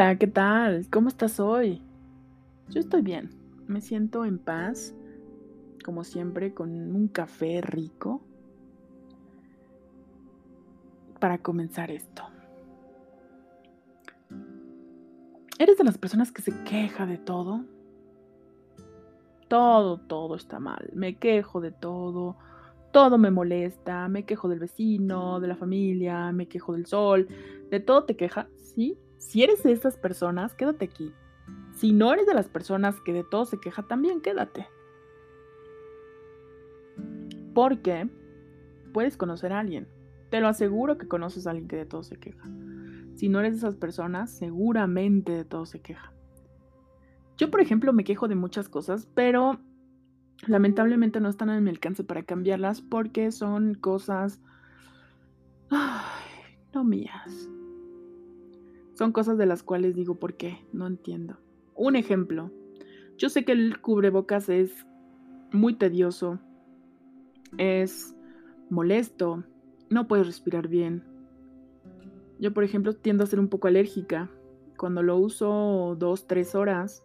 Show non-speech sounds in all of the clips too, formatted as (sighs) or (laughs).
Hola, ¿qué tal? ¿Cómo estás hoy? Yo estoy bien. Me siento en paz, como siempre, con un café rico para comenzar esto. ¿Eres de las personas que se queja de todo? Todo, todo está mal. Me quejo de todo. Todo me molesta. Me quejo del vecino, de la familia, me quejo del sol. De todo te queja, ¿sí? Si eres de esas personas, quédate aquí. Si no eres de las personas que de todo se queja, también quédate. Porque puedes conocer a alguien. Te lo aseguro que conoces a alguien que de todo se queja. Si no eres de esas personas, seguramente de todo se queja. Yo, por ejemplo, me quejo de muchas cosas, pero lamentablemente no están en mi alcance para cambiarlas porque son cosas ay, no mías. Son cosas de las cuales digo, ¿por qué? No entiendo. Un ejemplo. Yo sé que el cubrebocas es muy tedioso, es molesto, no puedes respirar bien. Yo, por ejemplo, tiendo a ser un poco alérgica. Cuando lo uso dos, tres horas,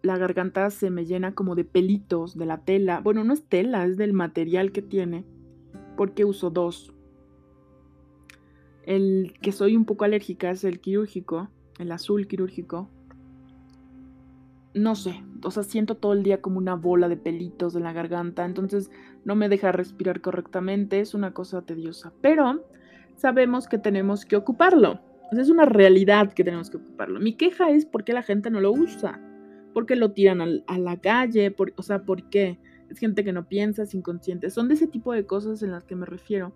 la garganta se me llena como de pelitos de la tela. Bueno, no es tela, es del material que tiene. Porque uso dos. El que soy un poco alérgica es el quirúrgico, el azul quirúrgico. No sé, o sea, siento todo el día como una bola de pelitos en la garganta, entonces no me deja respirar correctamente, es una cosa tediosa. Pero sabemos que tenemos que ocuparlo. Es una realidad que tenemos que ocuparlo. Mi queja es por qué la gente no lo usa. ¿Por qué lo tiran a la calle? o sea, ¿por qué? Es gente que no piensa, es inconsciente. Son de ese tipo de cosas en las que me refiero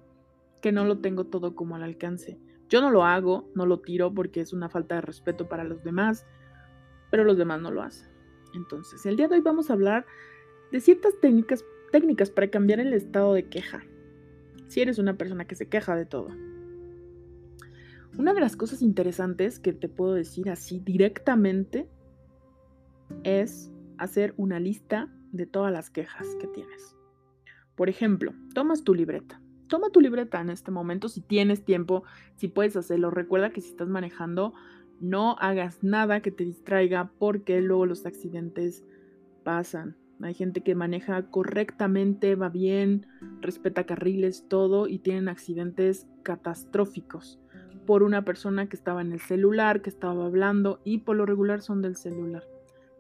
que no lo tengo todo como al alcance. Yo no lo hago, no lo tiro porque es una falta de respeto para los demás, pero los demás no lo hacen. Entonces, el día de hoy vamos a hablar de ciertas técnicas, técnicas para cambiar el estado de queja. Si eres una persona que se queja de todo. Una de las cosas interesantes que te puedo decir así directamente es hacer una lista de todas las quejas que tienes. Por ejemplo, tomas tu libreta toma tu libreta en este momento si tienes tiempo, si puedes hacerlo. Recuerda que si estás manejando, no hagas nada que te distraiga porque luego los accidentes pasan. Hay gente que maneja correctamente, va bien, respeta carriles, todo y tienen accidentes catastróficos por una persona que estaba en el celular, que estaba hablando y por lo regular son del celular.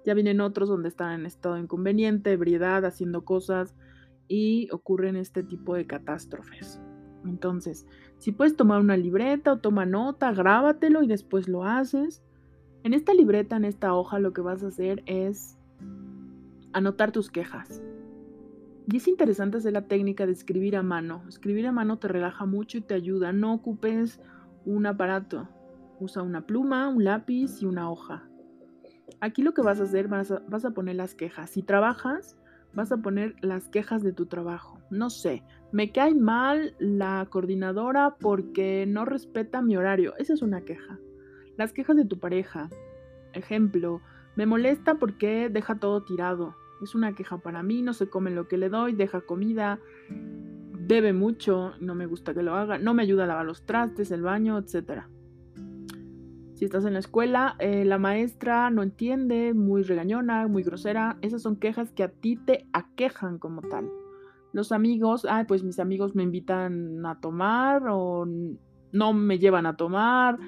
Ya vienen otros donde están en estado inconveniente, ebriedad, haciendo cosas, y ocurren este tipo de catástrofes. Entonces, si puedes tomar una libreta o toma nota, grábatelo y después lo haces. En esta libreta, en esta hoja, lo que vas a hacer es anotar tus quejas. Y es interesante hacer la técnica de escribir a mano. Escribir a mano te relaja mucho y te ayuda. No ocupes un aparato. Usa una pluma, un lápiz y una hoja. Aquí lo que vas a hacer, vas vas a poner las quejas. Si trabajas, vas a poner las quejas de tu trabajo. No sé, me cae mal la coordinadora porque no respeta mi horario. Esa es una queja. Las quejas de tu pareja. Ejemplo, me molesta porque deja todo tirado. Es una queja para mí, no se come lo que le doy, deja comida, bebe mucho, no me gusta que lo haga, no me ayuda a lavar los trastes, el baño, etcétera. Si estás en la escuela, eh, la maestra no entiende, muy regañona, muy grosera. Esas son quejas que a ti te aquejan como tal. Los amigos, ay, pues mis amigos me invitan a tomar o no me llevan a tomar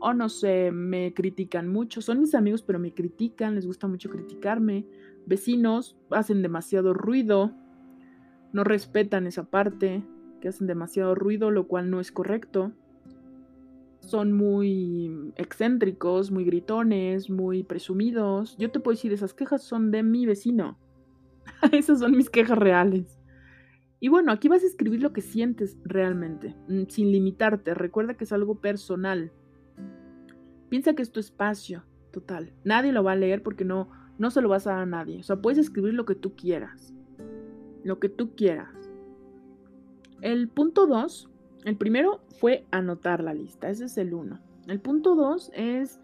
o no sé, me critican mucho. Son mis amigos, pero me critican, les gusta mucho criticarme. Vecinos hacen demasiado ruido, no respetan esa parte, que hacen demasiado ruido, lo cual no es correcto son muy excéntricos, muy gritones, muy presumidos. Yo te puedo decir, esas quejas son de mi vecino. (laughs) Esas son mis quejas reales. Y bueno, aquí vas a escribir lo que sientes realmente, mm, sin limitarte. Recuerda que es algo personal. Piensa que es tu espacio, total. Nadie lo va a leer porque no, no se lo vas a dar a nadie. O sea, puedes escribir lo que tú quieras. Lo que tú quieras. El punto 2 el primero fue anotar la lista, ese es el uno. El punto dos es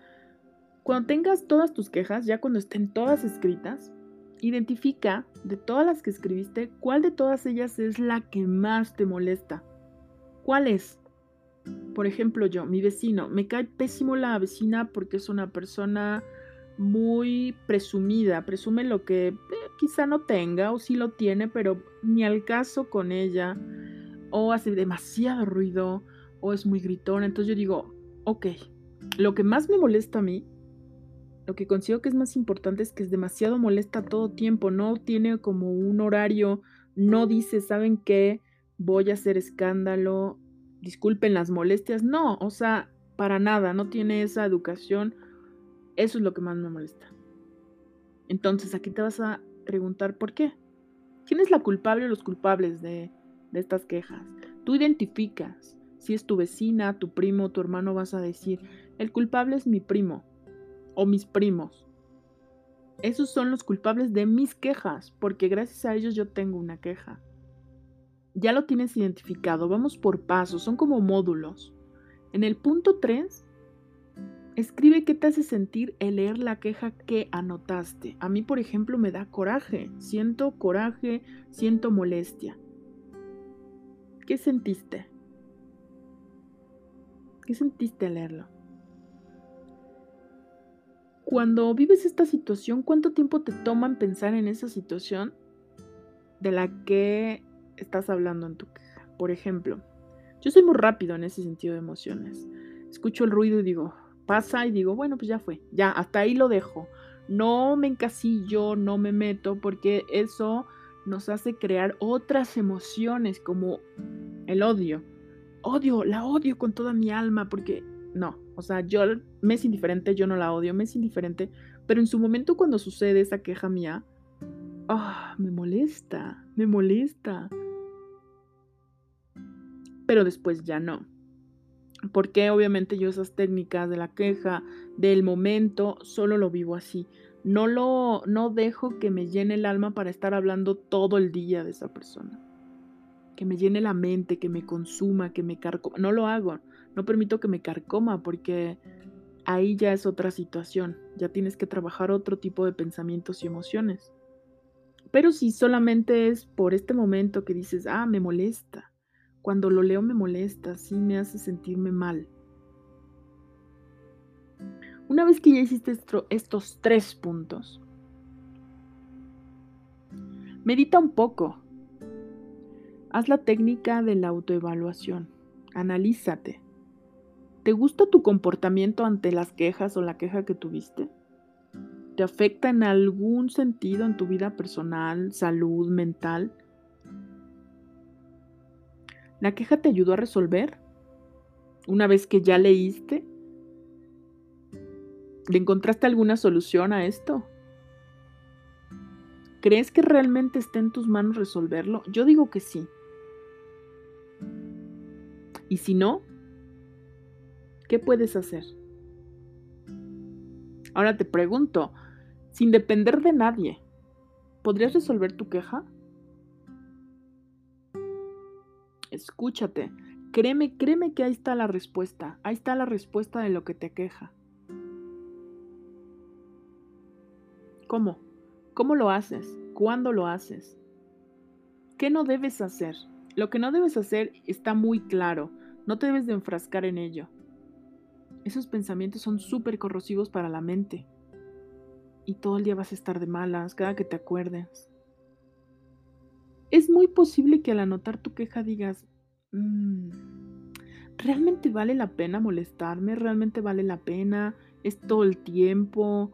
cuando tengas todas tus quejas, ya cuando estén todas escritas, identifica de todas las que escribiste cuál de todas ellas es la que más te molesta. ¿Cuál es? Por ejemplo, yo, mi vecino, me cae pésimo la vecina porque es una persona muy presumida, presume lo que eh, quizá no tenga o sí lo tiene, pero ni al caso con ella, o hace demasiado ruido, o es muy gritona. Entonces yo digo, ok, lo que más me molesta a mí, lo que considero que es más importante es que es demasiado molesta todo tiempo, no tiene como un horario, no dice, ¿saben qué? Voy a hacer escándalo, disculpen las molestias, no, o sea, para nada, no tiene esa educación eso es lo que más me molesta. Entonces aquí te vas a preguntar por qué. ¿Quién es la culpable o los culpables de, estas quejas? Tú identificas. Si es tu vecina, tu primo, tu hermano, vas a decir, el culpable es mi primo o mis primos. Esos son los culpables de mis quejas, porque gracias a ellos yo tengo una queja. Ya lo tienes identificado, vamos por pasos, son como módulos. En el punto 3 Escribe qué te hace sentir el leer la queja que anotaste. A mí, por ejemplo, me da coraje. Siento coraje, siento molestia. ¿Qué sentiste? ¿Qué sentiste al leerlo? Cuando vives esta situación, ¿cuánto tiempo te toma en pensar en esa situación de la que estás hablando en tu queja? Por ejemplo, yo soy muy rápido en ese sentido de emociones. Escucho el ruido y digo, pasa y digo, bueno, pues ya fue, ya, hasta ahí lo dejo. No me encasillo, no me meto, porque eso nos hace crear otras emociones como el odio. Odio, la odio con toda mi alma, porque no, o sea, yo me es indiferente, yo no la odio, me es indiferente, pero en su momento cuando sucede esa queja mía, ah, me molesta, me molesta. Pero después ya no porque obviamente yo esas técnicas de la queja, del momento, solo lo vivo así. No lo no dejo que me llene el alma para estar hablando todo el día de esa persona. Que me llene la mente, que me consuma, que me carcoma. No lo hago. No permito que me carcoma porque ahí ya es otra situación. Ya tienes que trabajar otro tipo de pensamientos y emociones. Pero si solamente es por este momento que dices, ah, me molesta, cuando lo leo me molesta, sí me hace sentirme mal. Una vez que ya hiciste estos tres puntos, medita un poco. Haz la técnica de la autoevaluación. Analízate. ¿Te gusta tu comportamiento ante las quejas o la queja que tuviste? ¿Te afecta en algún sentido en tu vida personal, salud, mental? ¿La queja te ayudó a resolver? Una vez que ya leíste, ¿le encontraste alguna solución a esto? ¿Crees que realmente está en tus manos resolverlo? Yo digo que sí. Y si no, ¿qué puedes hacer? Ahora te pregunto, sin depender de nadie, ¿podrías resolver tu queja? Escúchate. Créeme, créeme que ahí está la respuesta. Ahí está la respuesta de lo que te queja. ¿Cómo? ¿Cómo lo haces? ¿Cuándo lo haces? ¿Qué no debes hacer? Lo que no debes hacer está muy claro. No te debes de enfrascar en ello. Esos pensamientos son súper corrosivos para la mente. Y todo el día vas a estar de malas cada que te acuerdes es muy posible que al anotar tu queja digas, mm, ¿realmente vale la pena molestarme? ¿Realmente vale la pena? ¿Es todo el tiempo?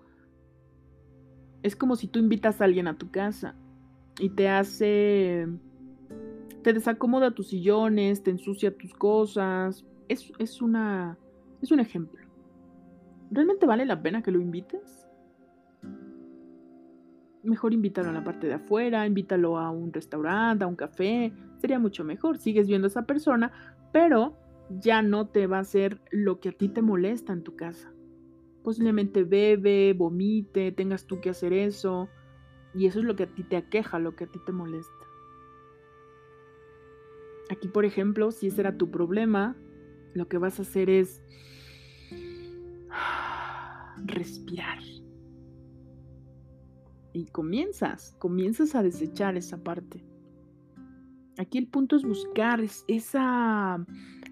Es como si tú invitas a alguien a tu casa y te hace, te desacomoda tus sillones, te ensucia tus cosas. Es, es, una, es un ejemplo. ¿Realmente vale la pena que lo invites? mejor invítalo a la parte de afuera, invítalo a un restaurante, a un café, sería mucho mejor. Sigues viendo a esa persona, pero ya no te va a hacer lo que a ti te molesta en tu casa. Posiblemente bebe, vomite, tengas tú que hacer eso, y eso es lo que a ti te aqueja, lo que a ti te molesta. Aquí, por ejemplo, si ese era tu problema, lo que vas a hacer es (sighs) respirar y comienzas, comienzas a desechar esa parte. Aquí el punto es buscar esa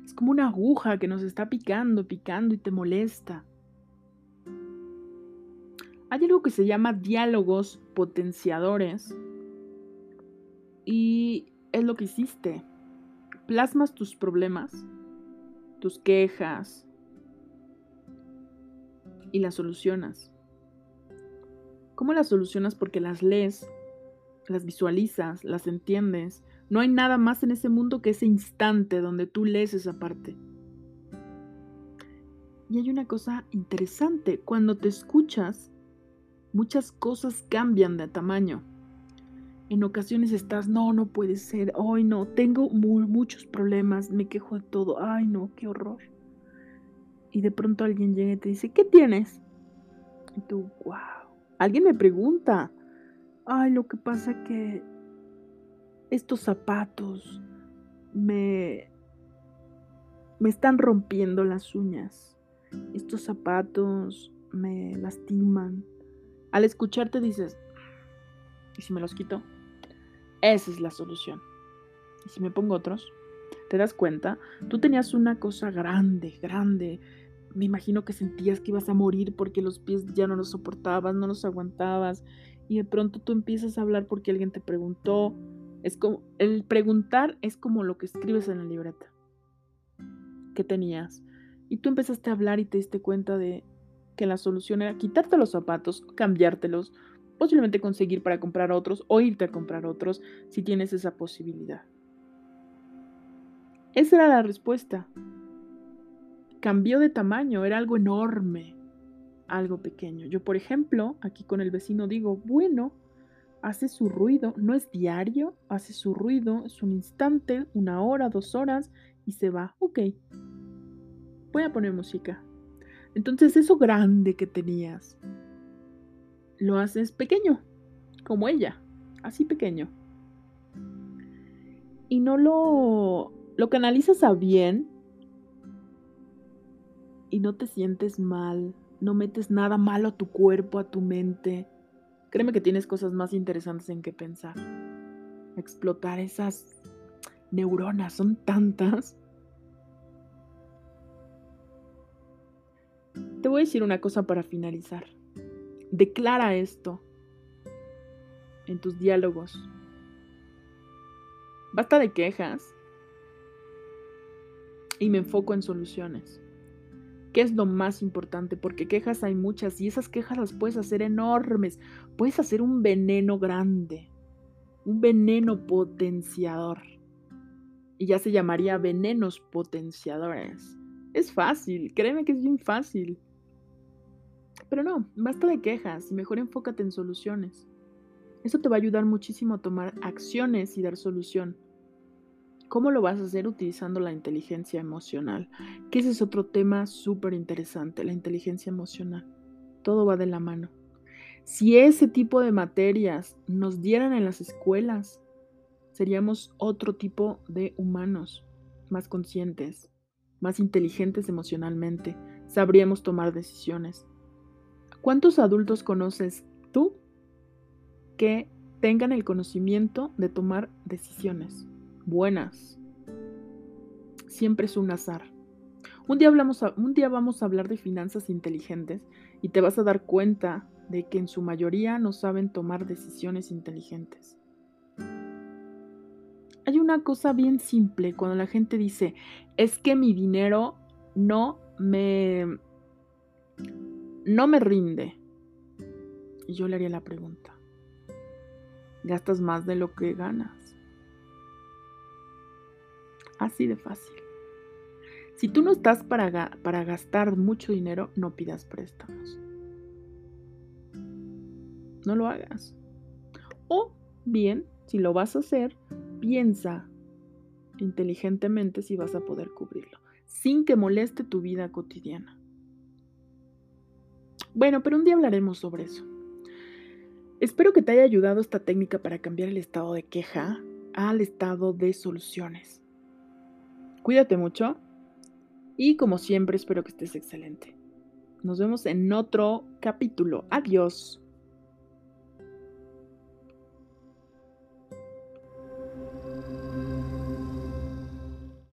Es como una aguja que nos está picando, picando y te molesta. Hay algo que se llama diálogos potenciadores y es lo que hiciste. Plasmas tus problemas, tus quejas y las solucionas. ¿Cómo las solucionas? Porque las lees, las visualizas, las entiendes. No hay nada más en ese mundo que ese instante donde tú lees esa parte. Y hay una cosa interesante, cuando te escuchas, muchas cosas cambian de tamaño. En ocasiones estás, no, no puede ser, ay no, tengo muchos problemas, me quejo de todo, ay no, qué horror. Y de pronto alguien llega y te dice, ¿qué tienes? Y tú, wow. Alguien me pregunta, ay, lo que pasa que estos zapatos me, me están rompiendo las uñas. Estos zapatos me lastiman. Al escucharte dices, ¿y si me los quito? Esa es la solución. Y si me pongo otros, ¿te das cuenta? Tú tenías una cosa grande, grande. Me imagino que sentías que ibas a morir porque los pies ya no los soportabas, no los aguantabas. Y de pronto tú empiezas a hablar porque alguien te preguntó. Es como, el preguntar es como lo que escribes en la libreta. ¿Qué tenías? Y tú empezaste a hablar y te diste cuenta de que la solución era quitarte los zapatos, cambiártelos, posiblemente conseguir para comprar otros o irte a comprar otros si tienes esa posibilidad. Esa era la respuesta. Cambió de tamaño, era algo enorme, algo pequeño. Yo, por ejemplo, aquí con el vecino digo, bueno, hace su ruido, no es diario, hace su ruido, es un instante, una hora, dos horas y se va. Ok, voy a poner música. Entonces eso grande que tenías, lo haces pequeño, como ella, así pequeño. Y no lo, lo canalizas a bien y no te sientes mal, no metes nada malo a tu cuerpo, a tu mente. Créeme que tienes cosas más interesantes en que pensar. Explotar esas neuronas, son tantas. Te voy a decir una cosa para finalizar. Declara esto en tus diálogos. Basta de quejas y me enfoco en soluciones. ¿Qué es lo más importante? Porque quejas hay muchas y esas quejas las puedes hacer enormes. Puedes hacer un veneno grande, un veneno potenciador. Y ya se llamaría venenos potenciadores. Es fácil, créeme que es bien fácil. Pero no, basta de quejas y mejor enfócate en soluciones. Eso te va a ayudar muchísimo a tomar acciones y dar solución. ¿Cómo lo vas a hacer utilizando la inteligencia emocional? Que ese es otro tema súper interesante, la inteligencia emocional. Todo va de la mano. Si ese tipo de materias nos dieran en las escuelas, seríamos otro tipo de humanos, más conscientes, más inteligentes emocionalmente, sabríamos tomar decisiones. ¿Cuántos adultos conoces tú que tengan el conocimiento de tomar decisiones buenas? Siempre es un azar. Un día, hablamos un día vamos a hablar de finanzas inteligentes y te vas a dar cuenta de que en su mayoría no saben tomar decisiones inteligentes. Hay una cosa bien simple cuando la gente dice, es que mi dinero no me no me rinde. Y yo le haría la pregunta, ¿gastas más de lo que ganas? Así de fácil. Si tú no estás para, para gastar mucho dinero, no pidas préstamos. No lo hagas. O bien, si lo vas a hacer, piensa inteligentemente si vas a poder cubrirlo, sin que moleste tu vida cotidiana. Bueno, pero un día hablaremos sobre eso. Espero que te haya ayudado esta técnica para cambiar el estado de queja al estado de soluciones. Cuídate mucho y como siempre espero que estés excelente. Nos vemos en otro capítulo. Adiós.